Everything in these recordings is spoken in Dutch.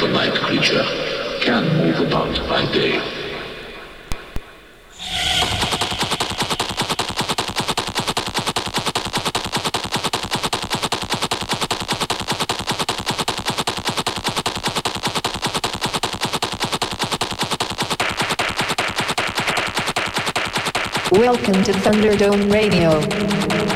any other night creature can move about by day. Welcome to Thunderdome Radio.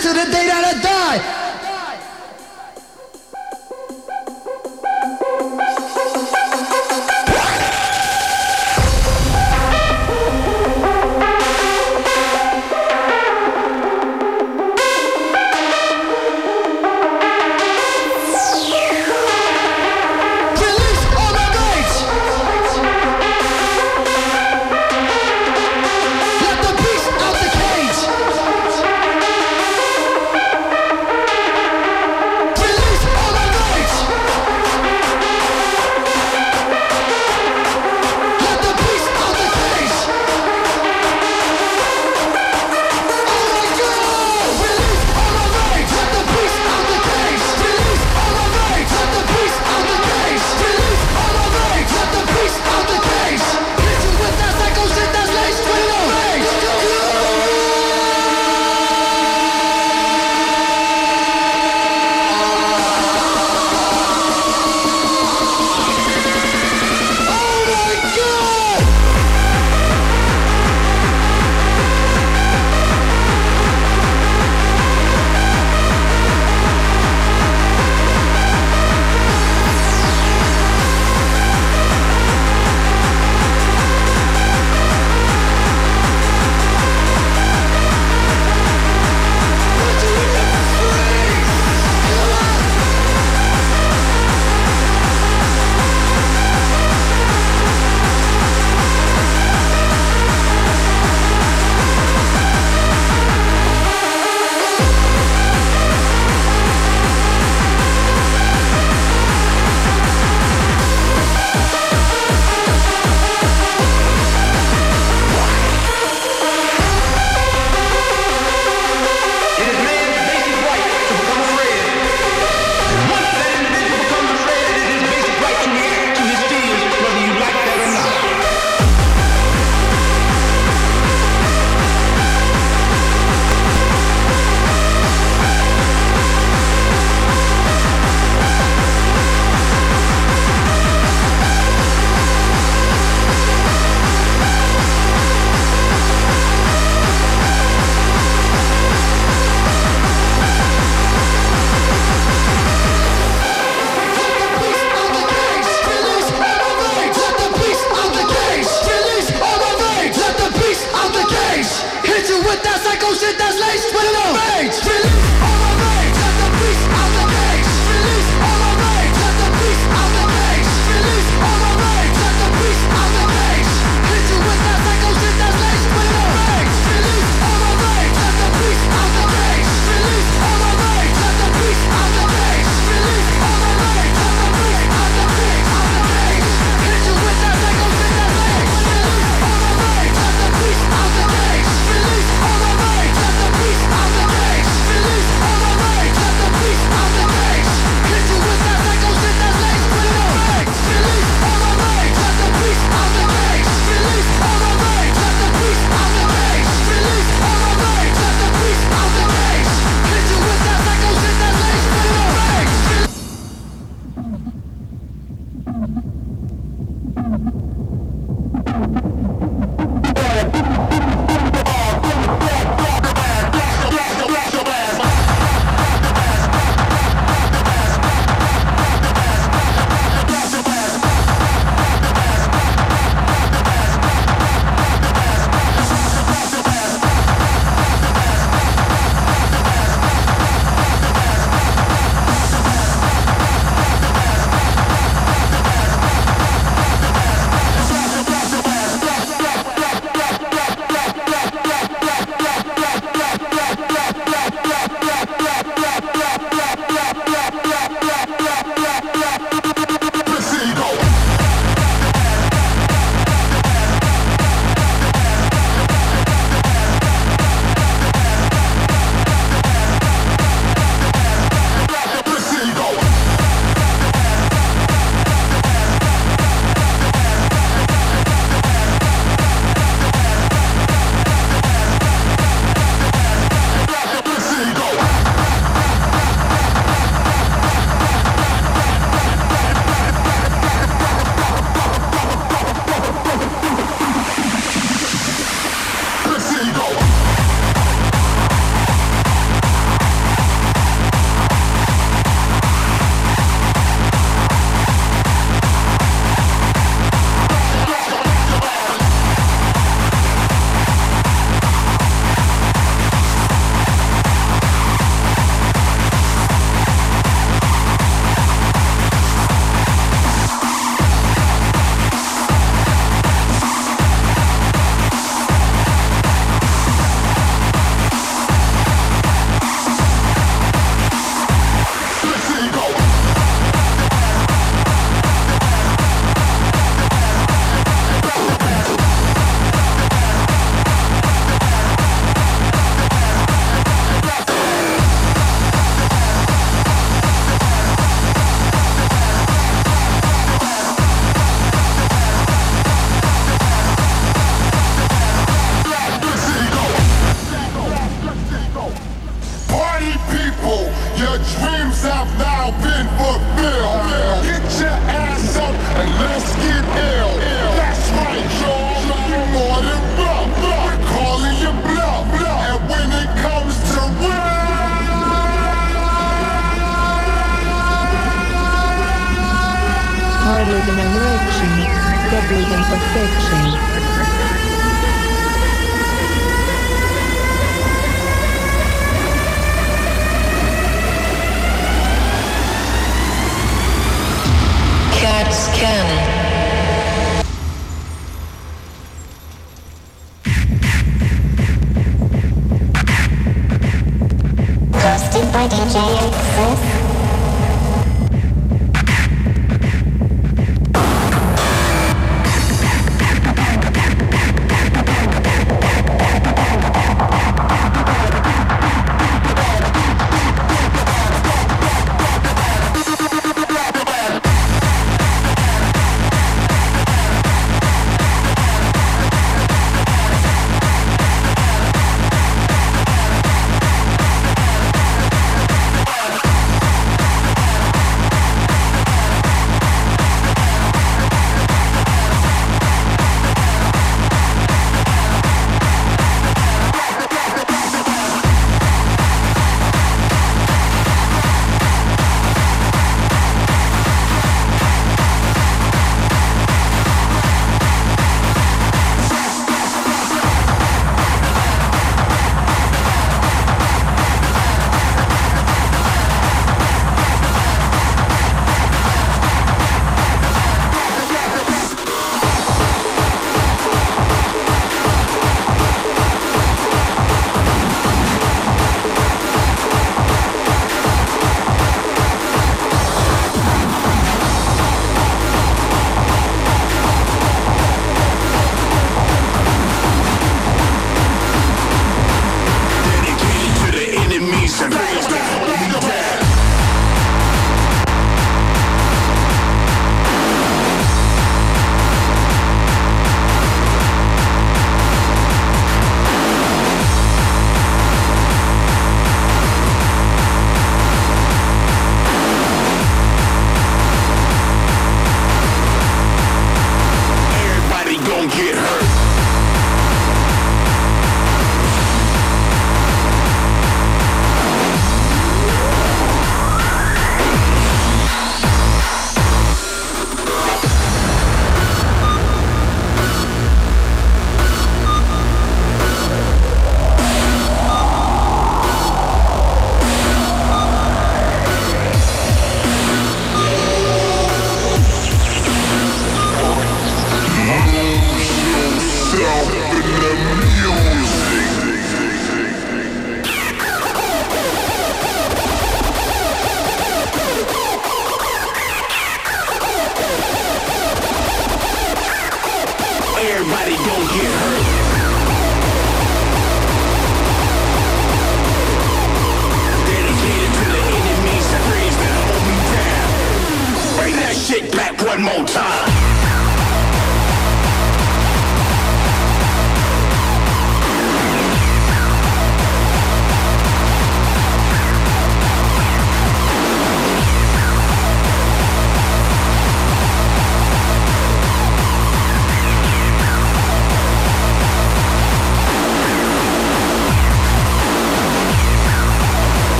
To the day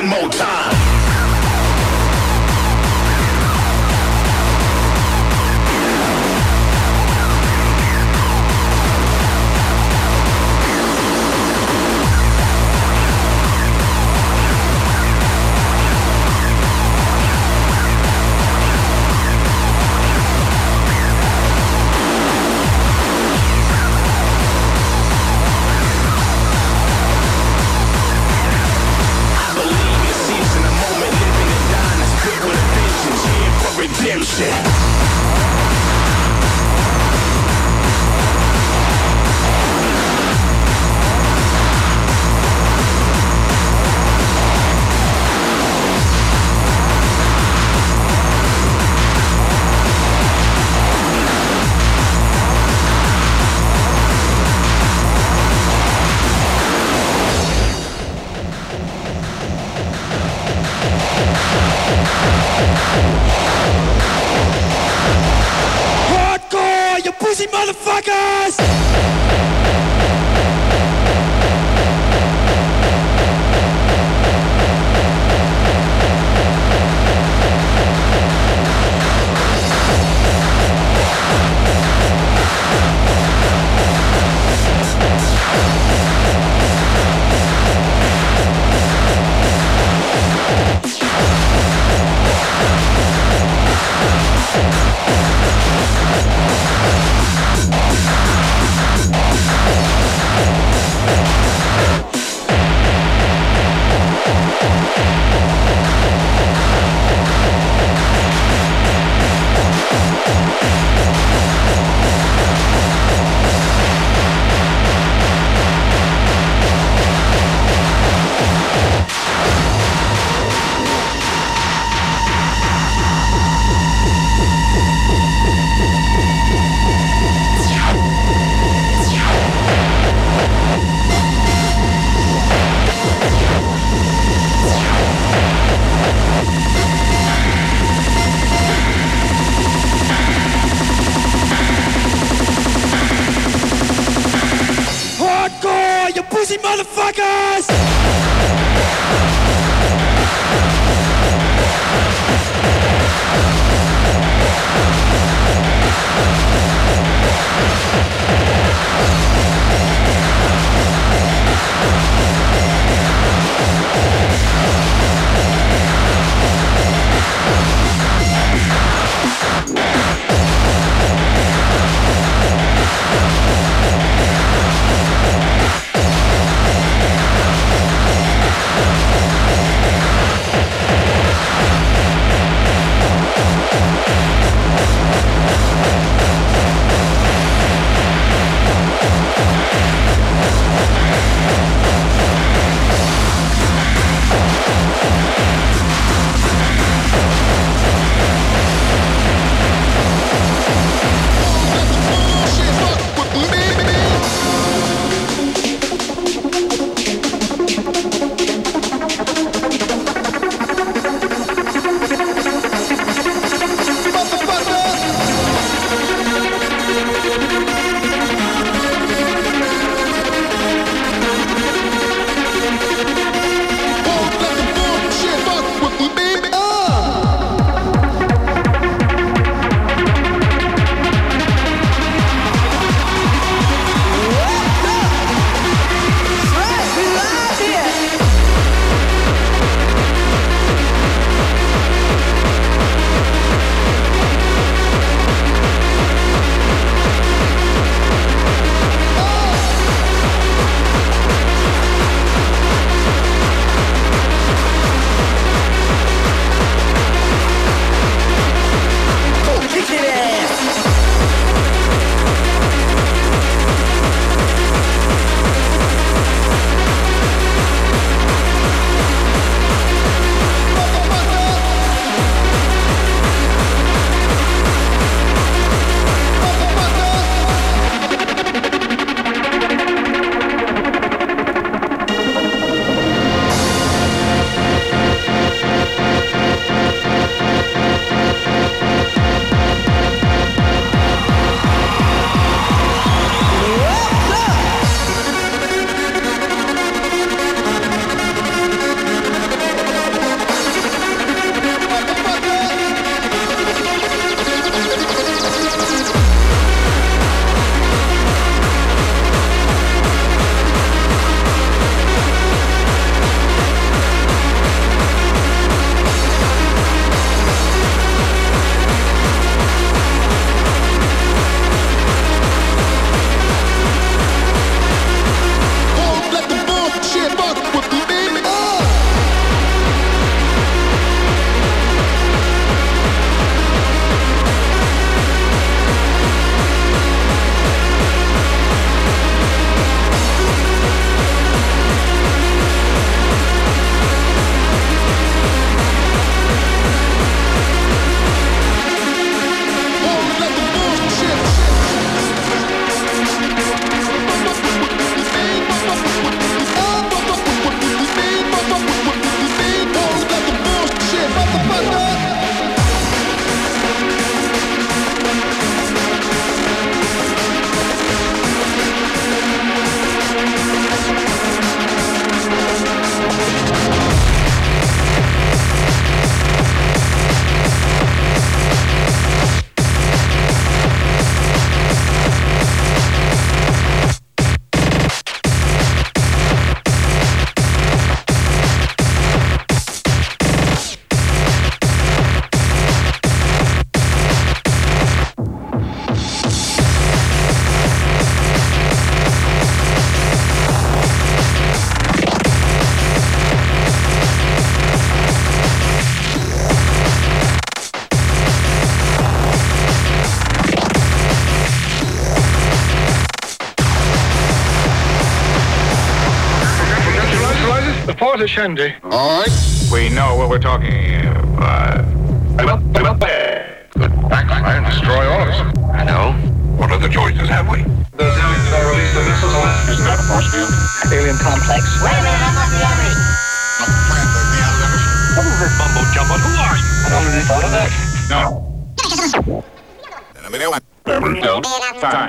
one more time. The Shandy. All right. We know what we're talking about. And destroy all of us. I know. What other choices have we? Those aliens are released the missiles on Is that a force field? alien complex. Wait a minute, I'm not the enemy. What is this mumbo jumbo? Who are you? I don't really thought of that. No.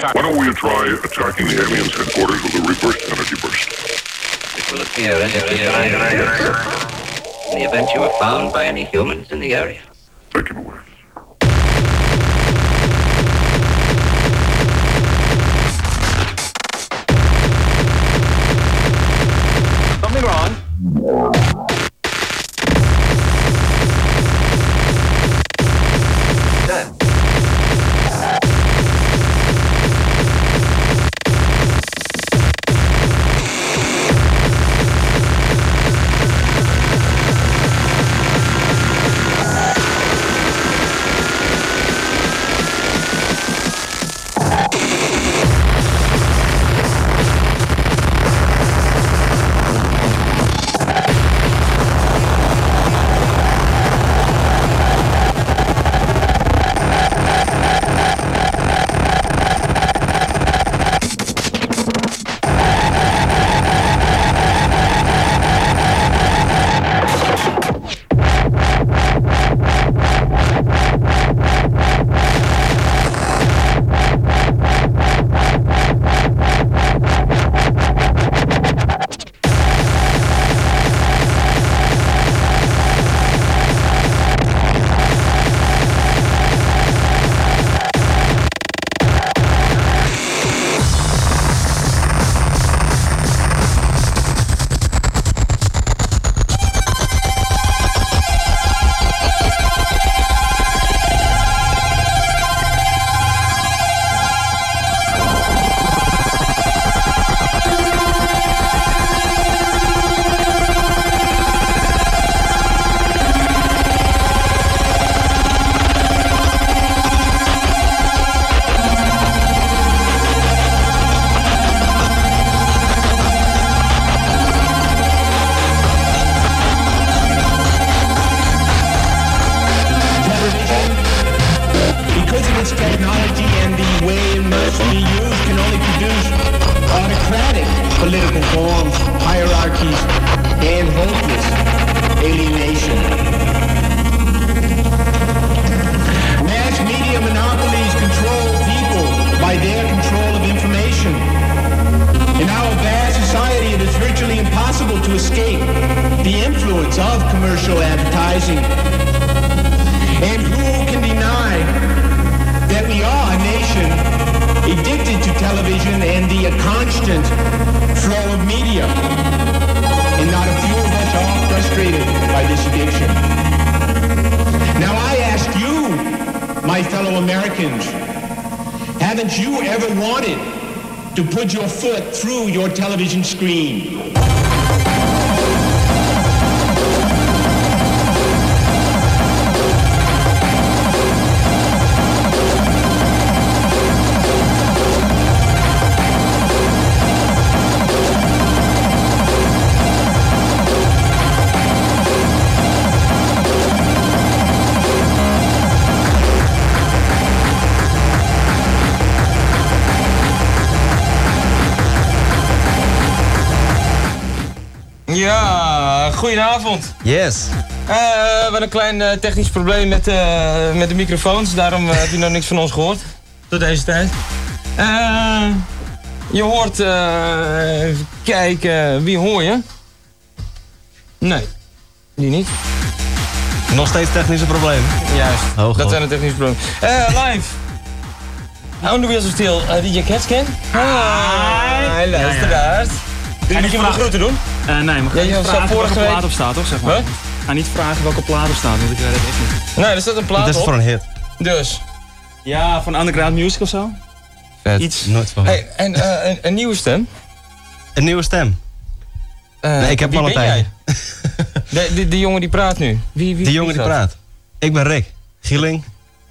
Why don't we try attacking the aliens' headquarters with a reverse energy burst? It will appear as if the in the event you are found by any humans in the area. Taken away. Something wrong? My fellow Americans, haven't you ever wanted to put your foot through your television screen? Ja, goedenavond. Yes. Eh, we hebben een klein eh, technisch probleem met, eh, met de microfoons. Daarom heb je nog niks van ons gehoord. Tot deze tijd. Je hoort... even kijken, wie hoor je? Nee, die niet. Nog steeds technische problemen. Juist, Oh, dat zijn de technische problemen. Eh, live. On the Wheels of Steel, uh, DJ Catscan. Hi, luisteraars. Niet je de groeten doen? Eh, nee, maar ga Ja, je vragen vorige welke week- plaat op staat, toch? Zeg maar. Wat? Ga niet vragen welke plaat op staat, want ik weet het echt niet. Nee, er staat een plaat Dat is op. voor een hit. Dus. Ja, van Underground Music of zo? Vet. Iets. Nooit van. Hey, en eh, een, een nieuwe stem. Een nieuwe stem. Eh, nee, ik heb wie al een ben tijdje. jij? De, de, die jongen die praat nu. Wie, wie, Die jongen wie die praat. Ik ben Rick. Gieling.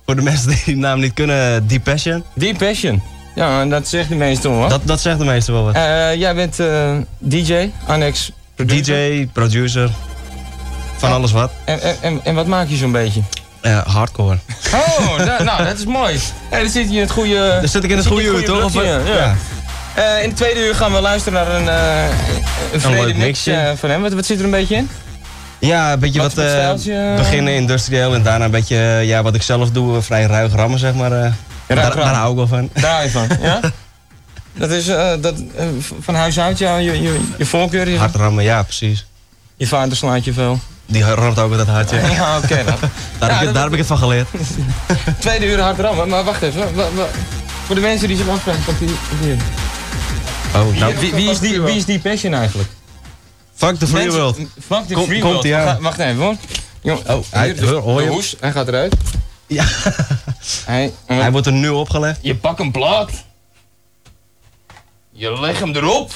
Voor de mensen die die naam niet kunnen, Deep Passion. Deep Passion. Ja, en dat zegt de meeste hoor. Dat, dat zegt de meeste wel wat. Eh, jij bent eh, DJ, annex DJ, producer. Van alles wat. En, en, en, wat maak je zo'n beetje? Ja, hardcore. Oh, da- nou, dat is mooi. Hey, dan zit je in het goede... Dan zit ik in het goede uur, toch? Of? Ja. Ja. Eh, in het tweede uur gaan we luisteren naar een, eh een leuk mix eh, van hem. Wat, wat zit er een beetje in? Ja, een beetje Wat wat, eh, beginnen industrieel en daarna een beetje eh, ja, wat ik zelf doe, eh, vrij ruig rammen zeg maar. Daar, daar hou ik wel van. Daar hou je van, ja? Dat is eh, dat, eh, van huis uit, ja, je, je, je voorkeur. Je, Hard rammen, ja precies. je vader slaat je veel. Die ramt ook met dat hart, ja. Ja, oké dan. Daar, Ja, heb ik, daar heb ik het van geleerd. Tweede uur hard rammen, maar wacht even. wa- wa- voor de mensen die zich afvragen, wat die, hier. Oh, nou, wie, wie, is die, wie is die passion eigenlijk? fuck the free Mensen- world. Fuck the Kom- free komt world. aan. Ga- wacht even hoor. Jong, Oh, hij- de, hoor- je hoes, hij gaat eruit. Ja. Hij, Hij wordt er nu opgelegd. Je pakt een plaat. Je legt hem erop.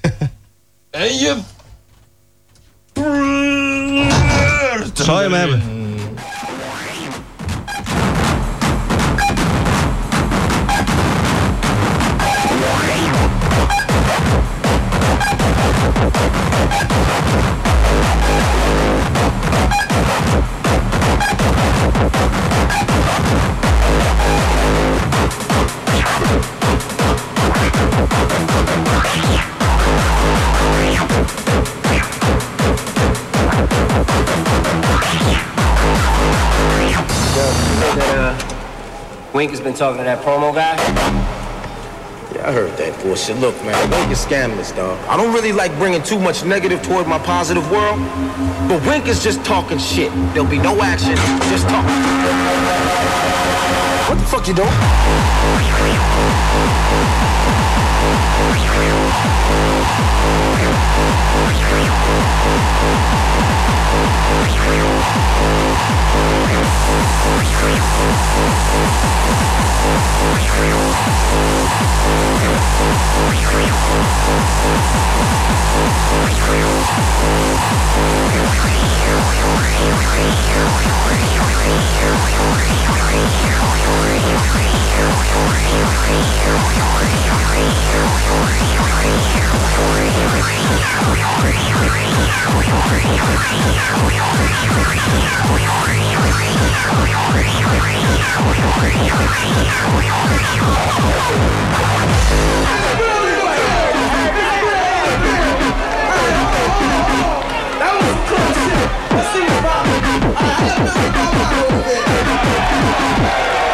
en je... Zal je hem hebben? Uh, Wink has been talking to that promo guy? Yeah, I heard that bullshit. Look, man, Wink is scandalous, dog. I don't really like bringing too much negative toward my positive world, but Wink is just talking shit. There'll be no action, just talk. What the fuck you Let's see if I, I have nothing on my own.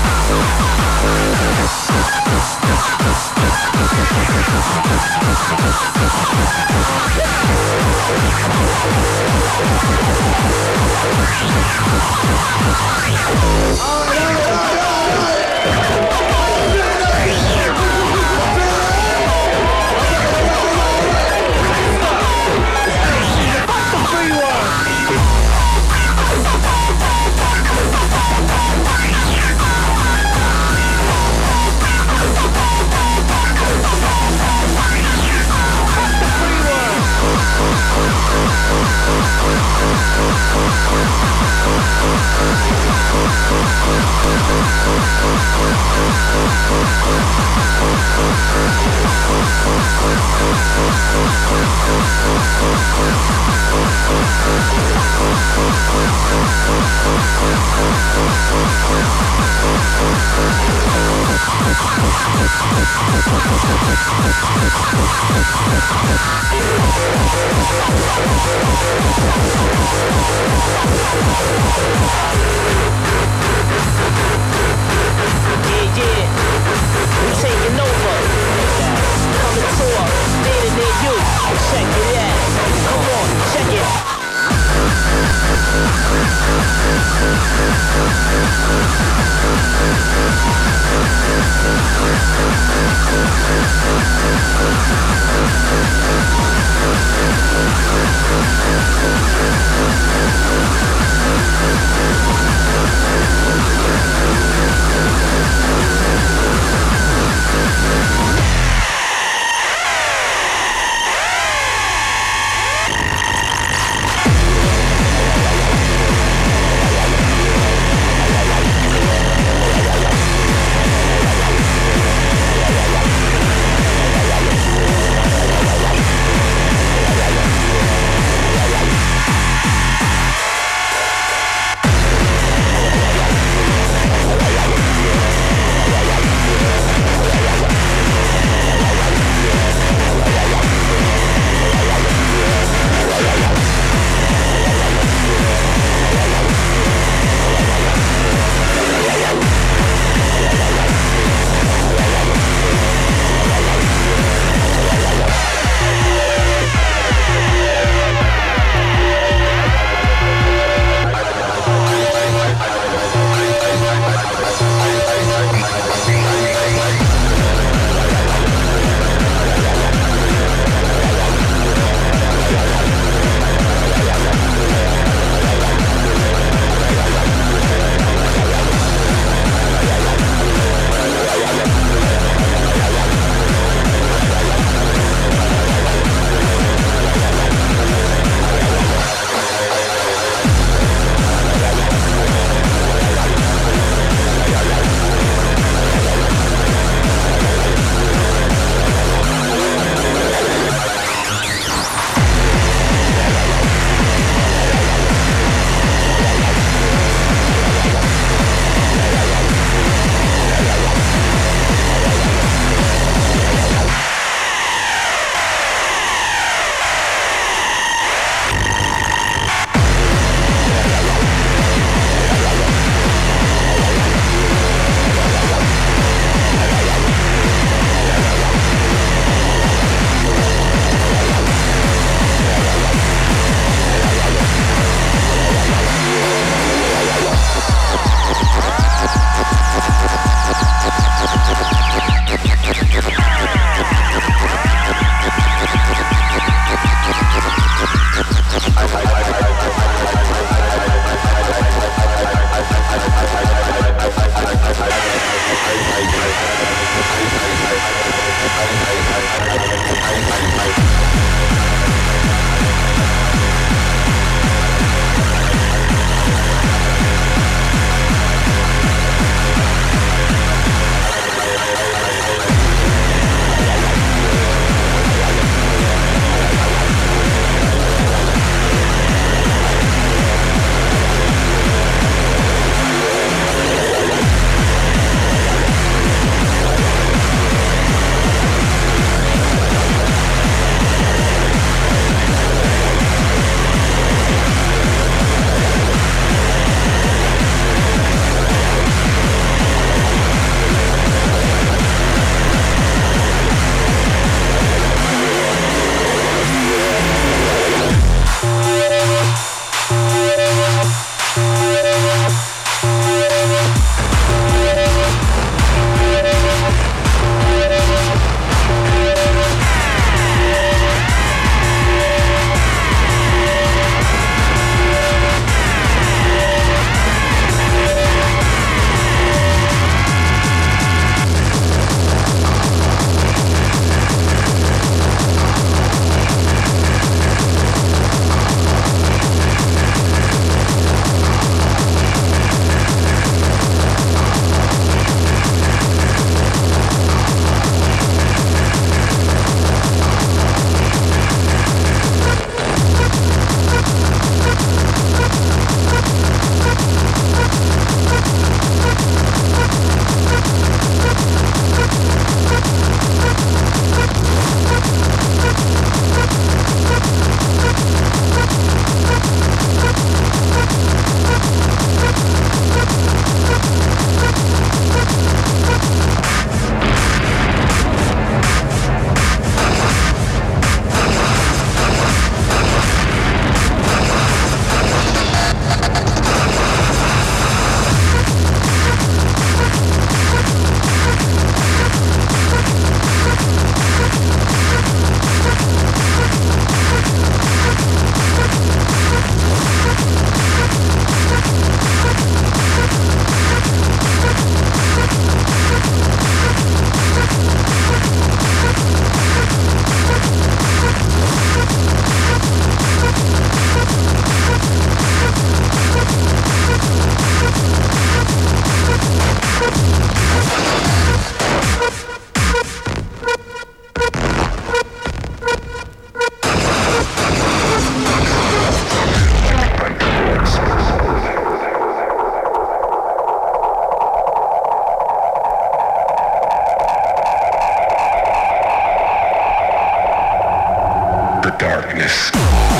Oh, no, no, no, no! darkness.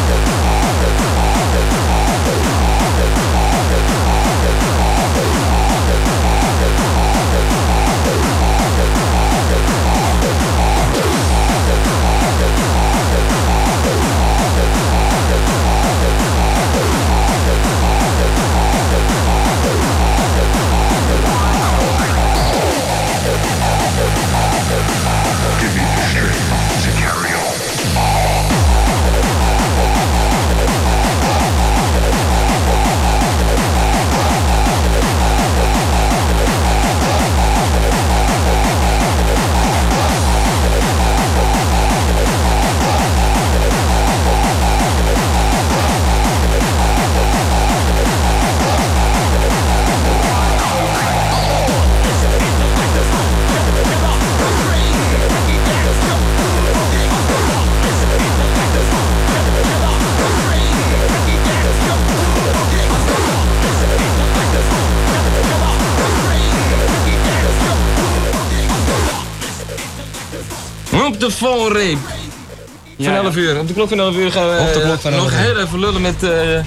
De valreep. Van 11 uur. Op de klok van 11 uur gaan we eh, nog 11 uur. heel even lullen met eh de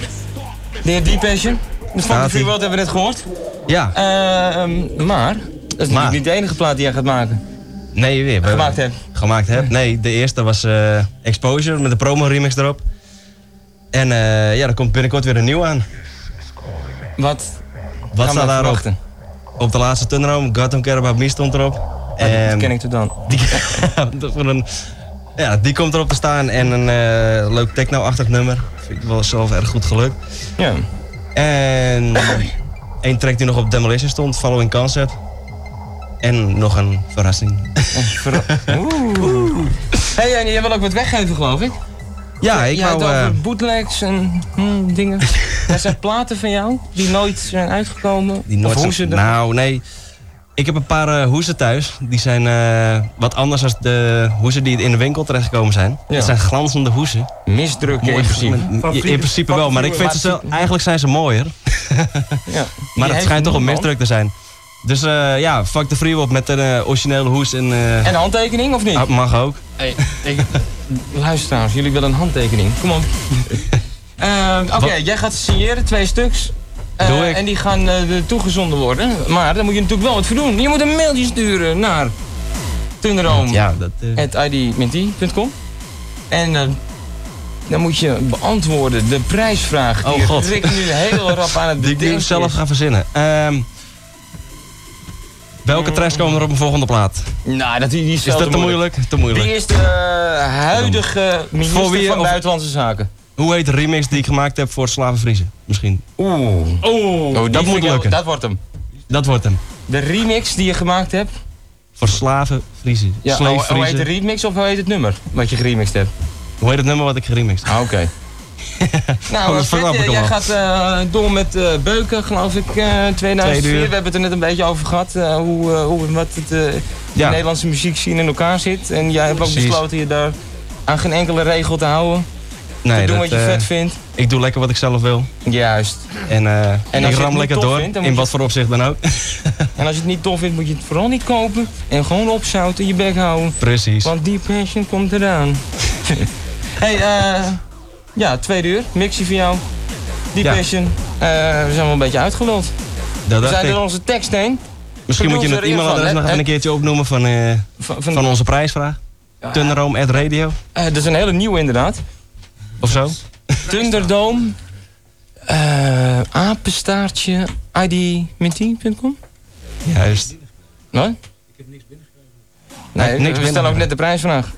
heer Deep Passion. De. Free World hebben we net gehoord. Ja. Eh, ehm, maar, dat is Maar. niet de enige plaat die jij gaat maken. Nee, weer. we- Gemaakt hebt. Gemaakt heb. Nee, de eerste was Exposure met de promo remix erop. En ja, er komt binnenkort weer een nieuw aan. Wat? Wat staat daarop? Op de laatste Thunderdome, God Don't Care About Me stond erop. Ja, dat ken ik toch dan. Die, dat een, ja, die komt erop te staan en een eh, leuk techno-achtig nummer. Vind ik wel zelf erg goed gelukt. Ja. En één track die nog op Demolition stond, Following Concept. En nog een verrassing. Oeh. Hey, en jij wil ook wat weggeven, geloof ik? Ja, ik wou... over eh, bootlegs en hmm, dingen. Er zijn platen van jou die nooit zijn uitgekomen. Die nooit zijn- ze Nou, nee. Ik heb een paar eh, hoezen thuis. Die zijn eh, wat anders dan de hoezen die in de winkel terechtgekomen zijn. Ja. Het zijn glanzende hoezen. Misdrukken Mooi, in principe. met- in principe wel, maar ik vind ze zelf, eigenlijk zijn ze mooier. Ja. Maar het schijnt toch een misdruk te zijn. Dus eh, ja, fuck de free met een originele hoes en... eh, En een handtekening of niet? ah, mag ook. Hey, ik, luisteraars, jullie willen een handtekening. Kom op. Eh, Oké, jij gaat signeren, twee stuks. Eh, Doe ik. En die gaan eh, toegezonden worden. Maar daar moet je natuurlijk wel wat voor doen. Je moet een mailtje sturen naar Ja, dat... eh, En dan moet je beantwoorden de prijsvraag. Die Oh, God. Rick nu heel rap aan het die ik zelf is. ga verzinnen. Ehm, welke tracks komen er op een volgende plaat? Nou, dat, die, is, Is dat te moeilijk? Te moeilijk. Die is de eh, huidige minister van Buitenlandse Zaken. Hoe heet de remix die ik gemaakt heb voor Slavenvriezen? Misschien. Oeh. Oeh, die dat vind moet wel- lukken. Dat wordt hem. Dat wordt hem. De remix die je gemaakt hebt. Voor Slavenvriezen. Ja, hoe, hoe heet de remix of hoe heet het nummer wat je geremixed hebt? Hoe heet het nummer wat ik geremixed heb? Ah, oké. nou, ik eh, jij al. gaat eh, door met eh, Beuken, geloof ik, eh 2004. Tweede uur. We hebben het er net een beetje over gehad, eh, hoe, eh, hoe wat het, eh, de Ja. Nederlandse muziekscene in elkaar zit. En jij hebt ook Precies. besloten je daar aan geen enkele regel te houden. Nee, te doen dat, wat je eh, vet vindt. Ik doe lekker wat ik zelf wil. Juist. En, eh, je ik ram lekker door. vindt, in wat voor opzicht dan ook. En als je het niet tof vindt, moet je het vooral niet kopen. En gewoon opzouten, je bek houden. Precies. Want die passion komt eraan. hey, eh ja, tweede uur. Mixie voor jou. Die Ja. passion. Eh, we zijn wel een beetje uitgeluld. Dat We zijn door onze tekst heen. Misschien moet je het e-mailadres nog even een keertje opnoemen van, Van, van, van- onze prijsvraag. Thunderdome.radio Eh, dat is een hele nieuwe inderdaad. Of zo. Thunderdome. eh apenstaartje. ID.com? Juist. Wat? Ik heb niks Nee, niks we stellen ook binnengekregen. net de prijsvraag.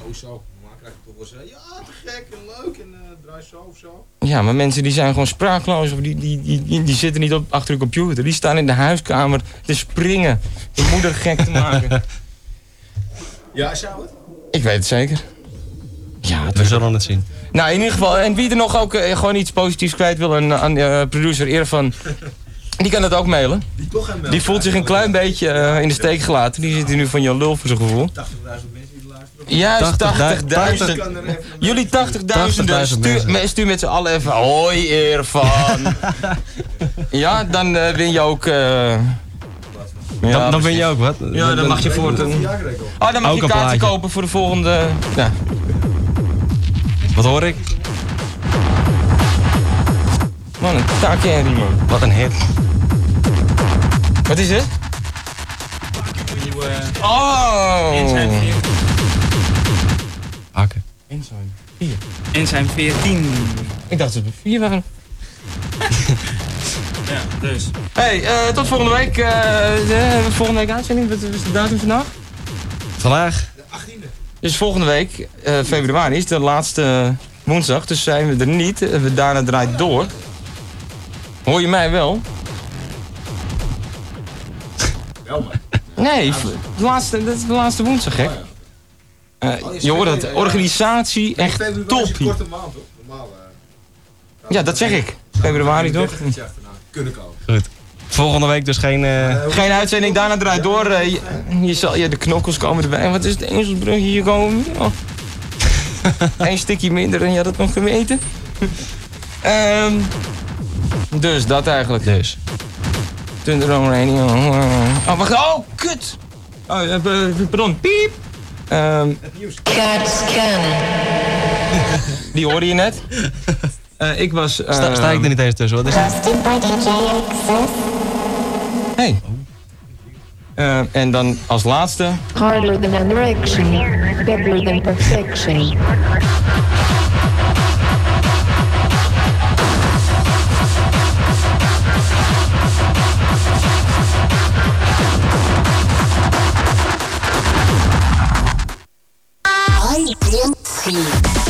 Sowieso. Normaal krijg ik toch wel zeggen, ja, te gek en leuk en eh, draai zo of zo. Ja, maar mensen die zijn gewoon spraakloos. Of die, die, die, die, die zitten niet op, achter de computer. Die staan in de huiskamer te springen. De moeder gek te maken. Ja, zou het? Ik weet het zeker. Ja, We zullen het zien. Nou, in ieder geval. En wie er nog ook eh, gewoon iets positiefs kwijt wil aan, aan eh, producer Irfan. Die kan het ook mailen. Die toch geen Die voelt zich een klein beetje eh, in de steek gelaten. Die zit hier nu van Jan Lul voor zijn gevoel. 80.000 mensen die luisteren. Juist, 80.000. 80.000. Kan er even- Jullie 80.000. 80.000 stuur, mensen. me- stuur met z'n allen even. Hoi Irfan. ja, dan eh, win je ook. eh, dan, dan ben je ook wat. Ja, dan mag je voor het. Oh, dan mag Ook je een plaatje. kopen voor de volgende. Ja. Wat hoor ik? Man, een taakherrie, man. Wat een hit. Wat is het? Nieuwe... Oh! Enzyme 14. Haken. Enzyme 4. Enzyme 14. Ik dacht dat het 4 waren. Ja, dus. Hey, eh, tot volgende week. eh, de, volgende week uitzending. Wat is de datum vandaag? Vandaag? Dus volgende week, eh, februari, is de laatste woensdag. Dus zijn we er niet. Eh, We daarna draait door. Hoor je mij wel? Wel, man. Nee, de laatste, dat is de laatste woensdag, hè? Eh, je hoort het, organisatie echt top een hier. korte maand, hoor. Normaal. eh, Ja, dat zeg ik. Februari toch? Kunnen komen. Goed. Volgende week dus geen... eh, Geen uitzending, daarna draait door. eh, je, je zal, ja, de knokkels komen erbij. Wat is het ezelsbrugje hier komen? Oh. Eén stukje minder en je had het nog geweten. Ehm, dus dat eigenlijk. Dus. Thunderdome Radio. Oh, wacht. Oh, kut! Oh, eh, eh, pardon. Piep! Ehm, CAT scan. die hoorde je net. Eh, ik was... sta, sta ik er niet eens tussen? Wat is het? Hey. Eh, en dan als laatste... Harder than an erection, better than perfection. I didn't see.